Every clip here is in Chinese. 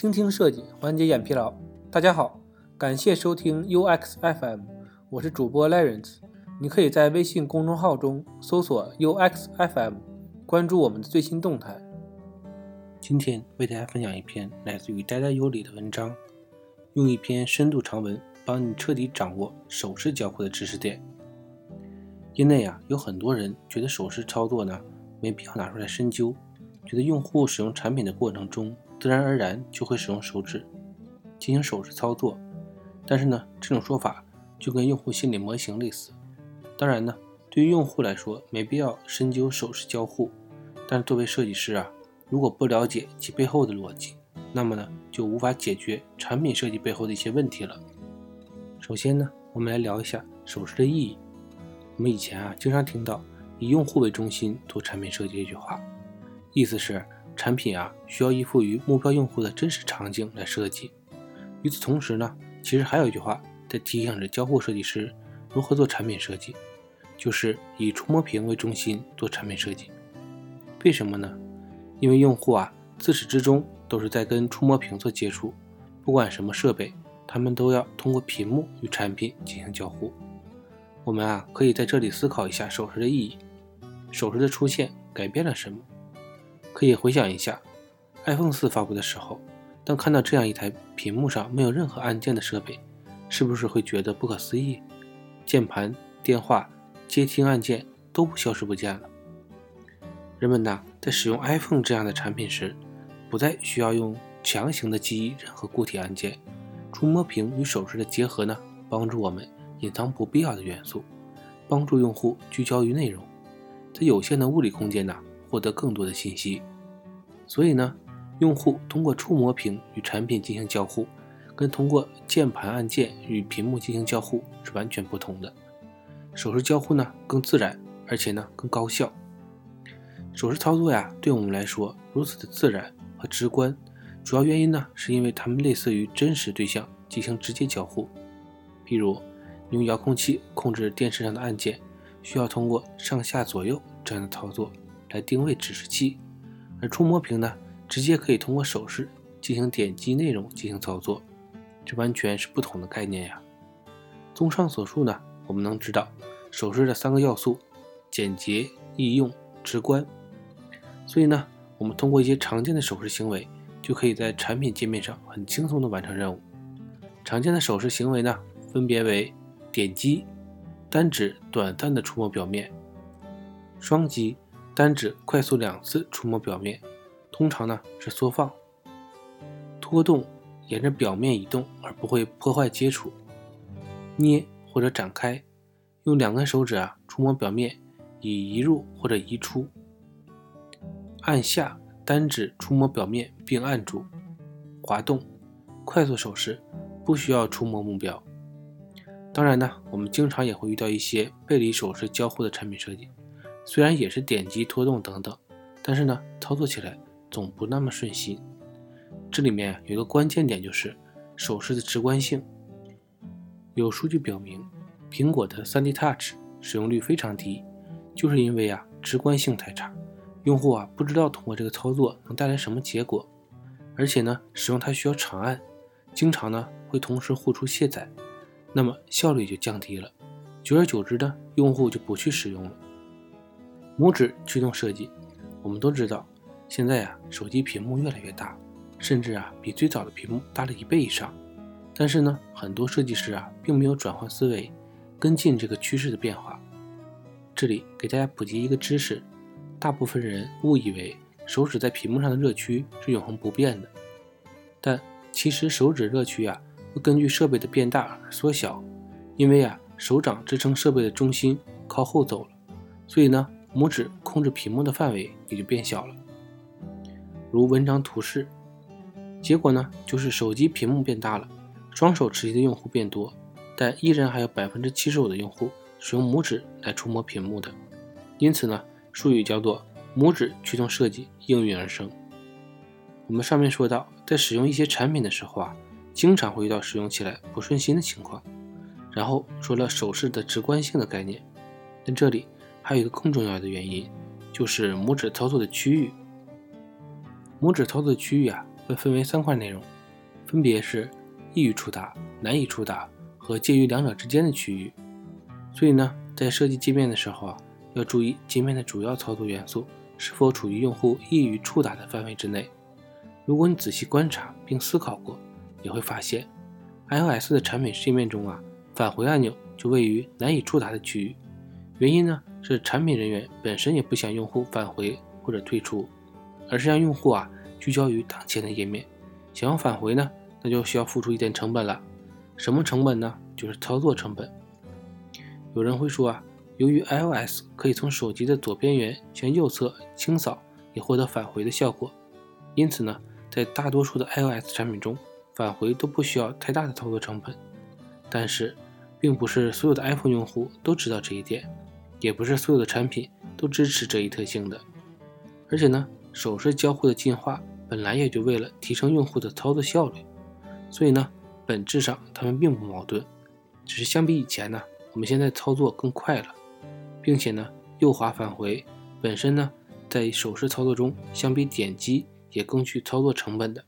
倾听设计，缓解眼疲劳。大家好，感谢收听 UX FM，我是主播 Lawrence。你可以在微信公众号中搜索 UX FM，关注我们的最新动态。今天为大家分享一篇来自于呆呆有理的文章，用一篇深度长文帮你彻底掌握手势交互的知识点。业内啊，有很多人觉得手势操作呢没必要拿出来深究。觉得用户使用产品的过程中，自然而然就会使用手指进行手势操作。但是呢，这种说法就跟用户心理模型类似。当然呢，对于用户来说，没必要深究手势交互。但作为设计师啊，如果不了解其背后的逻辑，那么呢，就无法解决产品设计背后的一些问题了。首先呢，我们来聊一下手势的意义。我们以前啊，经常听到以用户为中心做产品设计这句话。意思是，产品啊需要依附于目标用户的真实场景来设计。与此同时呢，其实还有一句话在提醒着交互设计师如何做产品设计，就是以触摸屏为中心做产品设计。为什么呢？因为用户啊自始至终都是在跟触摸屏做接触，不管什么设备，他们都要通过屏幕与产品进行交互。我们啊可以在这里思考一下手势的意义，手势的出现改变了什么？可以回想一下，iPhone 四发布的时候，当看到这样一台屏幕上没有任何按键的设备，是不是会觉得不可思议？键盘、电话、接听按键都消失不见了。人们呐，在使用 iPhone 这样的产品时，不再需要用强行的记忆任何固体按键，触摸屏与手势的结合呢，帮助我们隐藏不必要的元素，帮助用户聚焦于内容，在有限的物理空间呐。获得更多的信息，所以呢，用户通过触摸屏与产品进行交互，跟通过键盘按键与屏幕进行交互是完全不同的。手势交互呢更自然，而且呢更高效。手势操作呀，对我们来说如此的自然和直观，主要原因呢是因为它们类似于真实对象进行直接交互。比如，用遥控器控制电视上的按键，需要通过上下左右这样的操作。来定位指示器，而触摸屏呢，直接可以通过手势进行点击内容进行操作，这完全是不同的概念呀。综上所述呢，我们能知道手势的三个要素：简洁、易用、直观。所以呢，我们通过一些常见的手势行为，就可以在产品界面上很轻松的完成任务。常见的手势行为呢，分别为点击、单指短暂的触摸表面、双击。单指快速两次触摸表面，通常呢是缩放、拖动，沿着表面移动而不会破坏接触。捏或者展开，用两根手指啊触摸表面，以移入或者移出。按下单指触摸表面并按住。滑动，快速手势，不需要触摸目标。当然呢，我们经常也会遇到一些背离手势交互的产品设计。虽然也是点击、拖动等等，但是呢，操作起来总不那么顺心。这里面有一个关键点，就是手势的直观性。有数据表明，苹果的 3D Touch 使用率非常低，就是因为啊，直观性太差，用户啊不知道通过这个操作能带来什么结果，而且呢，使用它需要长按，经常呢会同时呼出卸载，那么效率就降低了。久而久之呢，用户就不去使用了。拇指驱动设计，我们都知道，现在呀，手机屏幕越来越大，甚至啊，比最早的屏幕大了一倍以上。但是呢，很多设计师啊，并没有转换思维，跟进这个趋势的变化。这里给大家普及一个知识：大部分人误以为手指在屏幕上的热区是永恒不变的，但其实手指热区啊，会根据设备的变大而缩小，因为啊，手掌支撑设备的中心靠后走了，所以呢。拇指控制屏幕的范围也就变小了，如文章图示。结果呢，就是手机屏幕变大了，双手持机的用户变多，但依然还有百分之七十五的用户使用拇指来触摸屏幕的。因此呢，术语叫做拇指驱动设计应运而生。我们上面说到，在使用一些产品的时候啊，经常会遇到使用起来不顺心的情况。然后说了手势的直观性的概念，但这里。还有一个更重要的原因，就是拇指操作的区域。拇指操作区域啊，会分为三块内容，分别是易于触达、难以触达和介于两者之间的区域。所以呢，在设计界面的时候啊，要注意界面的主要操作元素是否处于用户易于触达的范围之内。如果你仔细观察并思考过，也会发现，iOS 的产品界面中啊，返回按钮就位于难以触达的区域。原因呢，是产品人员本身也不想用户返回或者退出，而是让用户啊聚焦于当前的页面。想要返回呢，那就需要付出一点成本了。什么成本呢？就是操作成本。有人会说啊，由于 iOS 可以从手机的左边缘向右侧清扫，以获得返回的效果，因此呢。在大多数的 iOS 产品中，返回都不需要太大的操作成本。但是，并不是所有的 iPhone 用户都知道这一点，也不是所有的产品都支持这一特性的。而且呢，手势交互的进化本来也就为了提升用户的操作效率，所以呢，本质上它们并不矛盾。只是相比以前呢，我们现在操作更快了，并且呢，右滑返回本身呢，在手势操作中相比点击。也更具操作成本的。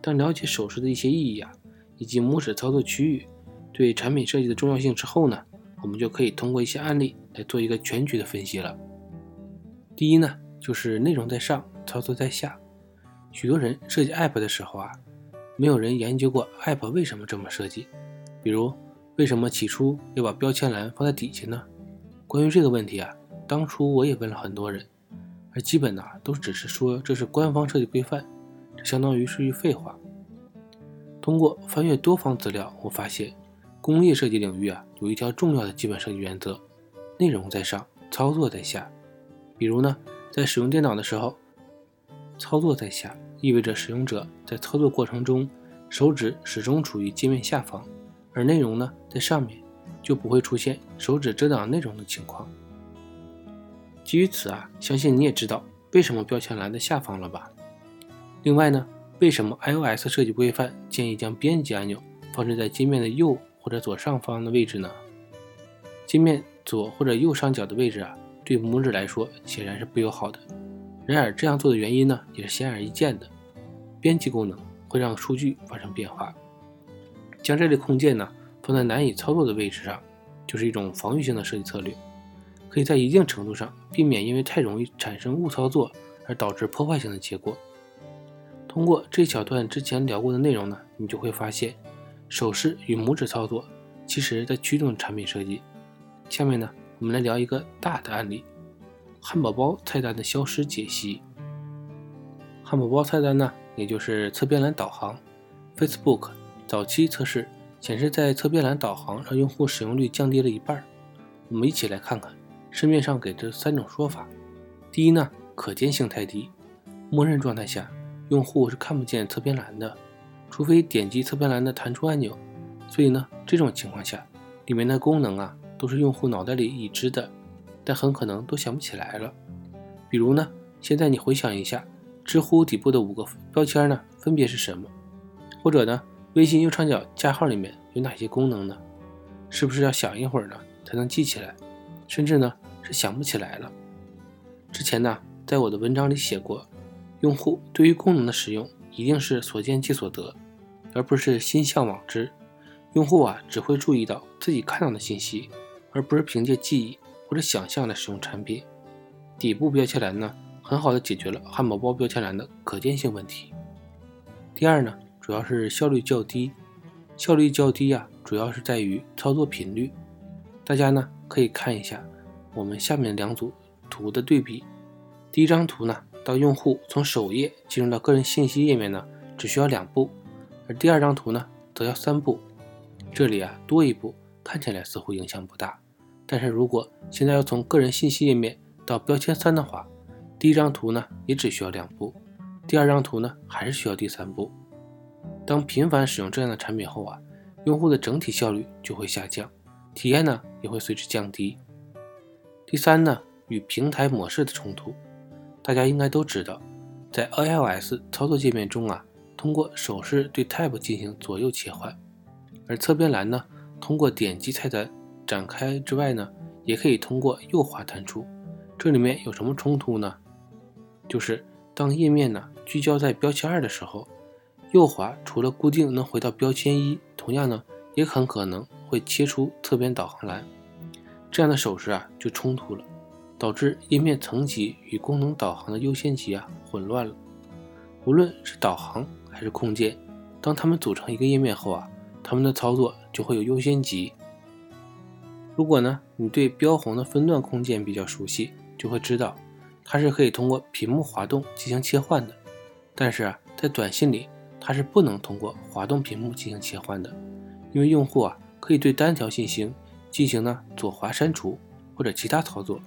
当了解手势的一些意义啊，以及拇指操作区域对产品设计的重要性之后呢，我们就可以通过一些案例来做一个全局的分析了。第一呢，就是内容在上，操作在下。许多人设计 App 的时候啊，没有人研究过 App 为什么这么设计。比如，为什么起初要把标签栏放在底下呢？关于这个问题啊，当初我也问了很多人。而基本呢，都只是说这是官方设计规范，这相当于是句废话。通过翻阅多方资料，我发现工业设计领域啊，有一条重要的基本设计原则：内容在上，操作在下。比如呢，在使用电脑的时候，操作在下意味着使用者在操作过程中，手指始终处于界面下方，而内容呢在上面，就不会出现手指遮挡内容的情况。基于此啊，相信你也知道为什么标签栏的下方了吧？另外呢，为什么 iOS 设计规范建议将编辑按钮放置在界面的右或者左上方的位置呢？界面左或者右上角的位置啊，对拇指来说显然是不友好的。然而这样做的原因呢，也是显而易见的。编辑功能会让数据发生变化，将这类空间呢放在难以操作的位置上，就是一种防御性的设计策略。可以在一定程度上避免因为太容易产生误操作而导致破坏性的结果。通过这小段之前聊过的内容呢，你就会发现，手势与拇指操作其实在驱动产品设计。下面呢，我们来聊一个大的案例：汉堡包菜单的消失解析。汉堡包菜单呢，也就是侧边栏导航，Facebook 早期测试显示，在侧边栏导航让用户使用率降低了一半。我们一起来看看。市面上给这三种说法：第一呢，可见性太低，默认状态下用户是看不见侧边栏的，除非点击侧边栏的弹出按钮。所以呢，这种情况下，里面的功能啊都是用户脑袋里已知的，但很可能都想不起来了。比如呢，现在你回想一下，知乎底部的五个标签呢分别是什么？或者呢，微信右上角加号里面有哪些功能呢？是不是要想一会儿呢才能记起来？甚至呢？是想不起来了。之前呢，在我的文章里写过，用户对于功能的使用一定是所见即所得，而不是心向往之。用户啊，只会注意到自己看到的信息，而不是凭借记忆或者想象来使用产品。底部标签栏呢，很好的解决了汉堡包标签栏的可见性问题。第二呢，主要是效率较低。效率较低啊，主要是在于操作频率。大家呢，可以看一下。我们下面两组图的对比，第一张图呢，当用户从首页进入到个人信息页面呢，只需要两步，而第二张图呢，则要三步。这里啊多一步，看起来似乎影响不大，但是如果现在要从个人信息页面到标签三的话，第一张图呢也只需要两步，第二张图呢还是需要第三步。当频繁使用这样的产品后啊，用户的整体效率就会下降，体验呢也会随之降低。第三呢，与平台模式的冲突，大家应该都知道，在 iOS 操作界面中啊，通过手势对 Tab 进行左右切换，而侧边栏呢，通过点击菜单展开之外呢，也可以通过右滑弹出。这里面有什么冲突呢？就是当页面呢聚焦在标签二的时候，右滑除了固定能回到标签一，同样呢也很可能会切出侧边导航栏。这样的手势啊就冲突了，导致页面层级与功能导航的优先级啊混乱了。无论是导航还是空间，当它们组成一个页面后啊，它们的操作就会有优先级。如果呢你对标红的分段空间比较熟悉，就会知道它是可以通过屏幕滑动进行切换的。但是啊，在短信里它是不能通过滑动屏幕进行切换的，因为用户啊可以对单条信息。进行呢左滑删除或者其他操作，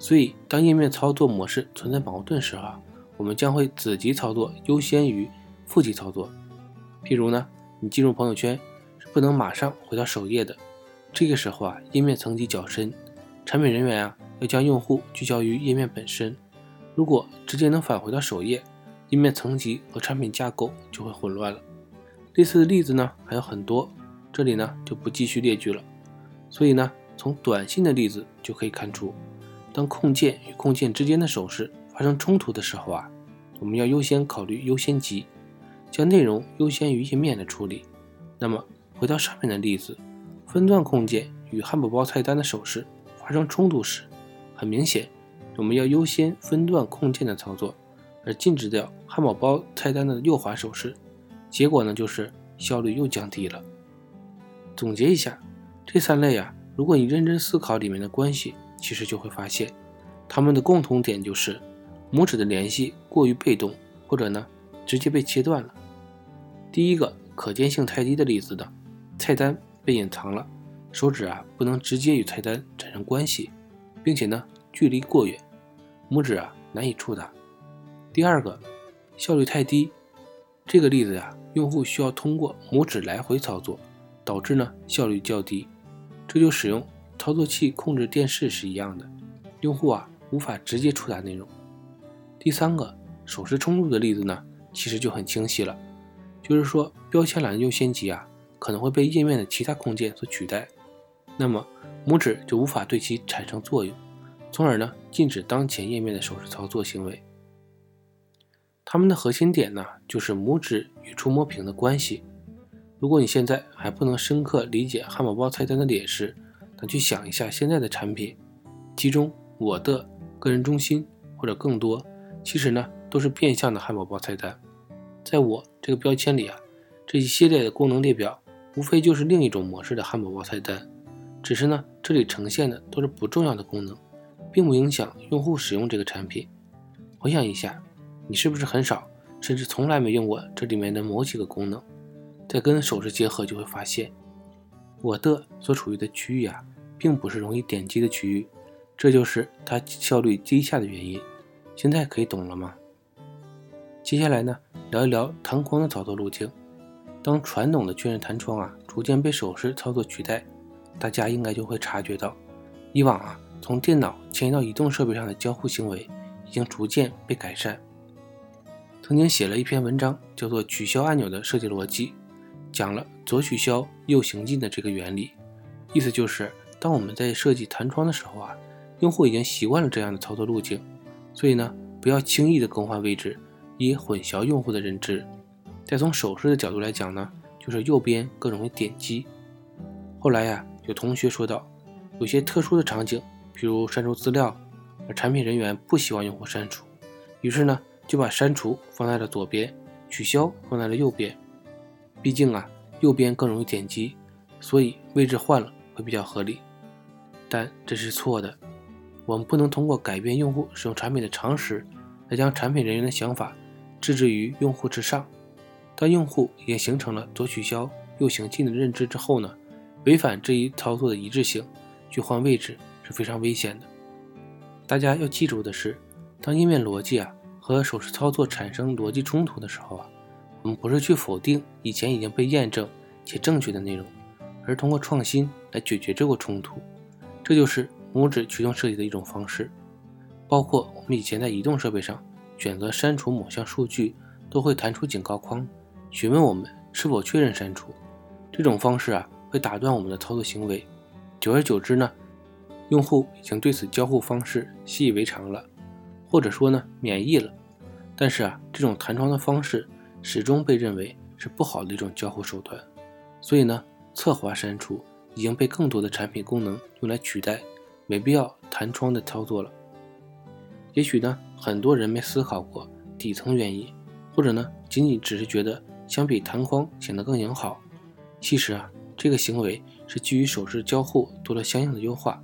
所以当页面操作模式存在矛盾时啊，我们将会子级操作优先于父级操作。譬如呢，你进入朋友圈是不能马上回到首页的，这个时候啊，页面层级较深，产品人员啊要将用户聚焦于页面本身。如果直接能返回到首页，页面层级和产品架构就会混乱了。类似的例子呢还有很多，这里呢就不继续列举了。所以呢，从短信的例子就可以看出，当控件与控件之间的手势发生冲突的时候啊，我们要优先考虑优先级，将内容优先于页面的处理。那么回到上面的例子，分段控件与汉堡包菜单的手势发生冲突时，很明显，我们要优先分段控件的操作，而禁止掉汉堡包菜单的右滑手势。结果呢，就是效率又降低了。总结一下。这三类啊，如果你认真思考里面的关系，其实就会发现，它们的共同点就是拇指的联系过于被动，或者呢直接被切断了。第一个可见性太低的例子呢，菜单被隐藏了，手指啊不能直接与菜单产生关系，并且呢距离过远，拇指啊难以触达。第二个效率太低，这个例子呀，用户需要通过拇指来回操作，导致呢效率较低。这就使用操作器控制电视是一样的，用户啊无法直接触达内容。第三个手势冲突的例子呢，其实就很清晰了，就是说标签栏优先级啊可能会被页面的其他空间所取代，那么拇指就无法对其产生作用，从而呢禁止当前页面的手势操作行为。它们的核心点呢，就是拇指与触摸屏的关系。如果你现在还不能深刻理解汉堡包菜单的劣势，那去想一下现在的产品，其中我的个人中心或者更多，其实呢都是变相的汉堡包菜单。在我这个标签里啊，这一系列的功能列表无非就是另一种模式的汉堡包菜单，只是呢这里呈现的都是不重要的功能，并不影响用户使用这个产品。回想一下，你是不是很少甚至从来没用过这里面的某几个功能？再跟手势结合，就会发现我的所处于的区域啊，并不是容易点击的区域，这就是它效率低下的原因。现在可以懂了吗？接下来呢，聊一聊弹框的操作路径。当传统的确认弹窗啊逐渐被手势操作取代，大家应该就会察觉到，以往啊从电脑迁移到移动设备上的交互行为已经逐渐被改善。曾经写了一篇文章，叫做《取消按钮的设计逻辑》。讲了左取消右行进的这个原理，意思就是当我们在设计弹窗的时候啊，用户已经习惯了这样的操作路径，所以呢，不要轻易的更换位置，以混淆用户的认知。再从手势的角度来讲呢，就是右边更容易点击。后来呀，有同学说到，有些特殊的场景，比如删除资料，而产品人员不希望用户删除，于是呢，就把删除放在了左边，取消放在了右边。毕竟啊，右边更容易点击，所以位置换了会比较合理。但这是错的，我们不能通过改变用户使用产品的常识，来将产品人员的想法置之于用户之上。当用户也形成了左取消右行进的认知之后呢，违反这一操作的一致性去换位置是非常危险的。大家要记住的是，当页面逻辑啊和手势操作产生逻辑冲突的时候啊。我们不是去否定以前已经被验证且正确的内容，而通过创新来解决这个冲突。这就是拇指驱动设计的一种方式。包括我们以前在移动设备上选择删除某项数据，都会弹出警告框，询问我们是否确认删除。这种方式啊，会打断我们的操作行为。久而久之呢，用户已经对此交互方式习以为常了，或者说呢，免疫了。但是啊，这种弹窗的方式始终被认为是不好的一种交互手段，所以呢，侧滑删除已经被更多的产品功能用来取代，没必要弹窗的操作了。也许呢，很多人没思考过底层原因，或者呢，仅仅只是觉得相比弹框显得更友好。其实啊，这个行为是基于手势交互做了相应的优化，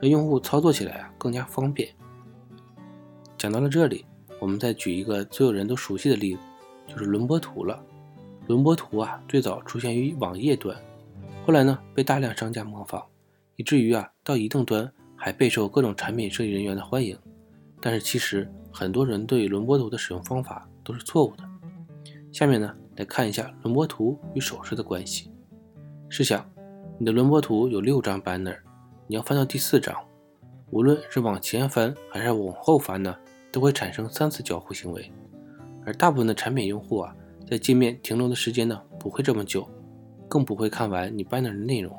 让用户操作起来啊更加方便。讲到了这里。我们再举一个所有人都熟悉的例子，就是轮播图了。轮播图啊，最早出现于网页端，后来呢被大量商家模仿，以至于啊到移动端还备受各种产品设计人员的欢迎。但是其实很多人对轮播图的使用方法都是错误的。下面呢来看一下轮播图与手势的关系。试想，你的轮播图有六张 banner，你要翻到第四张，无论是往前翻还是往后翻呢？都会产生三次交互行为，而大部分的产品用户啊，在界面停留的时间呢不会这么久，更不会看完你 banner 的内容，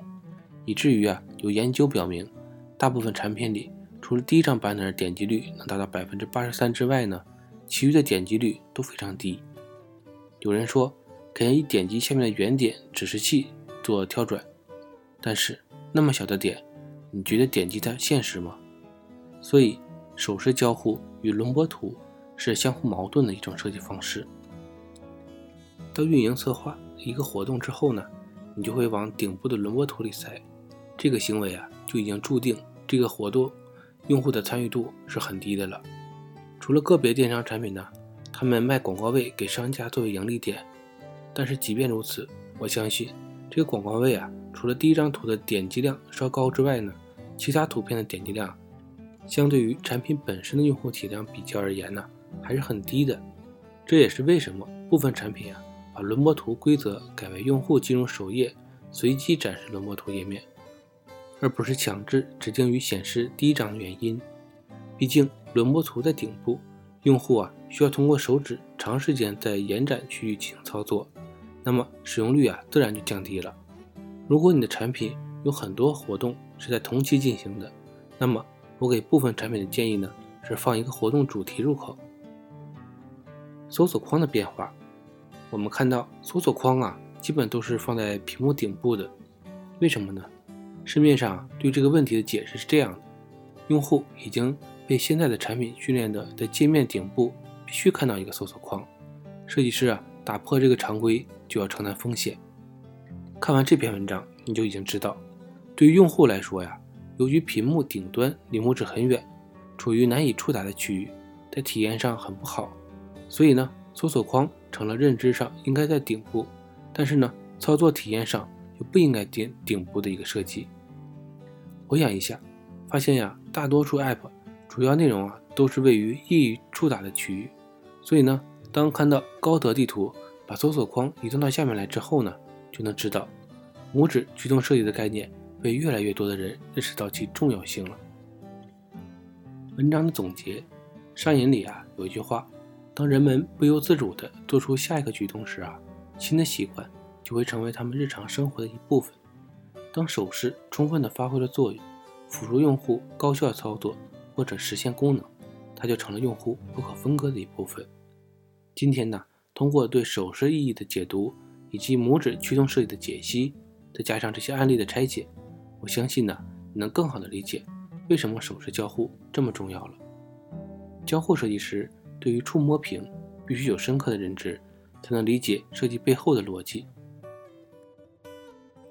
以至于啊，有研究表明，大部分产品里，除了第一张版本的点击率能达到百分之八十三之外呢，其余的点击率都非常低。有人说可以点击下面的圆点指示器做跳转，但是那么小的点，你觉得点击它现实吗？所以。手势交互与轮播图是相互矛盾的一种设计方式。到运营策划一个活动之后呢，你就会往顶部的轮播图里塞，这个行为啊就已经注定这个活动用户的参与度是很低的了。除了个别电商产品呢，他们卖广告位给商家作为盈利点，但是即便如此，我相信这个广告位啊，除了第一张图的点击量稍高之外呢，其他图片的点击量。相对于产品本身的用户体量比较而言呢，还是很低的。这也是为什么部分产品啊，把轮播图规则改为用户进入首页随机展示轮播图页面，而不是强制指定于显示第一张的原因。毕竟轮播图在顶部，用户啊需要通过手指长时间在延展区域进行操作，那么使用率啊自然就降低了。如果你的产品有很多活动是在同期进行的，那么我给部分产品的建议呢，是放一个活动主题入口。搜索框的变化，我们看到搜索框啊，基本都是放在屏幕顶部的。为什么呢？市面上对这个问题的解释是这样的：用户已经被现在的产品训练的，在界面顶部必须看到一个搜索框。设计师啊，打破这个常规就要承担风险。看完这篇文章，你就已经知道，对于用户来说呀。由于屏幕顶端离拇指很远，处于难以触达的区域，在体验上很不好，所以呢，搜索框成了认知上应该在顶部，但是呢，操作体验上就不应该顶顶部的一个设计。回想一下，发现呀，大多数 App 主要内容啊都是位于易于触达的区域，所以呢，当看到高德地图把搜索框移动到下面来之后呢，就能知道拇指驱动设计的概念。被越来越多的人认识到其重要性了。文章的总结，上瘾里啊有一句话：当人们不由自主地做出下一个举动时啊，新的习惯就会成为他们日常生活的一部分。当手势充分地发挥了作用，辅助用户高效操作或者实现功能，它就成了用户不可分割的一部分。今天呢，通过对手势意义的解读以及拇指驱动设计的解析，再加上这些案例的拆解。我相信呢，你能更好的理解为什么手势交互这么重要了。交互设计师对于触摸屏必须有深刻的认知，才能理解设计背后的逻辑。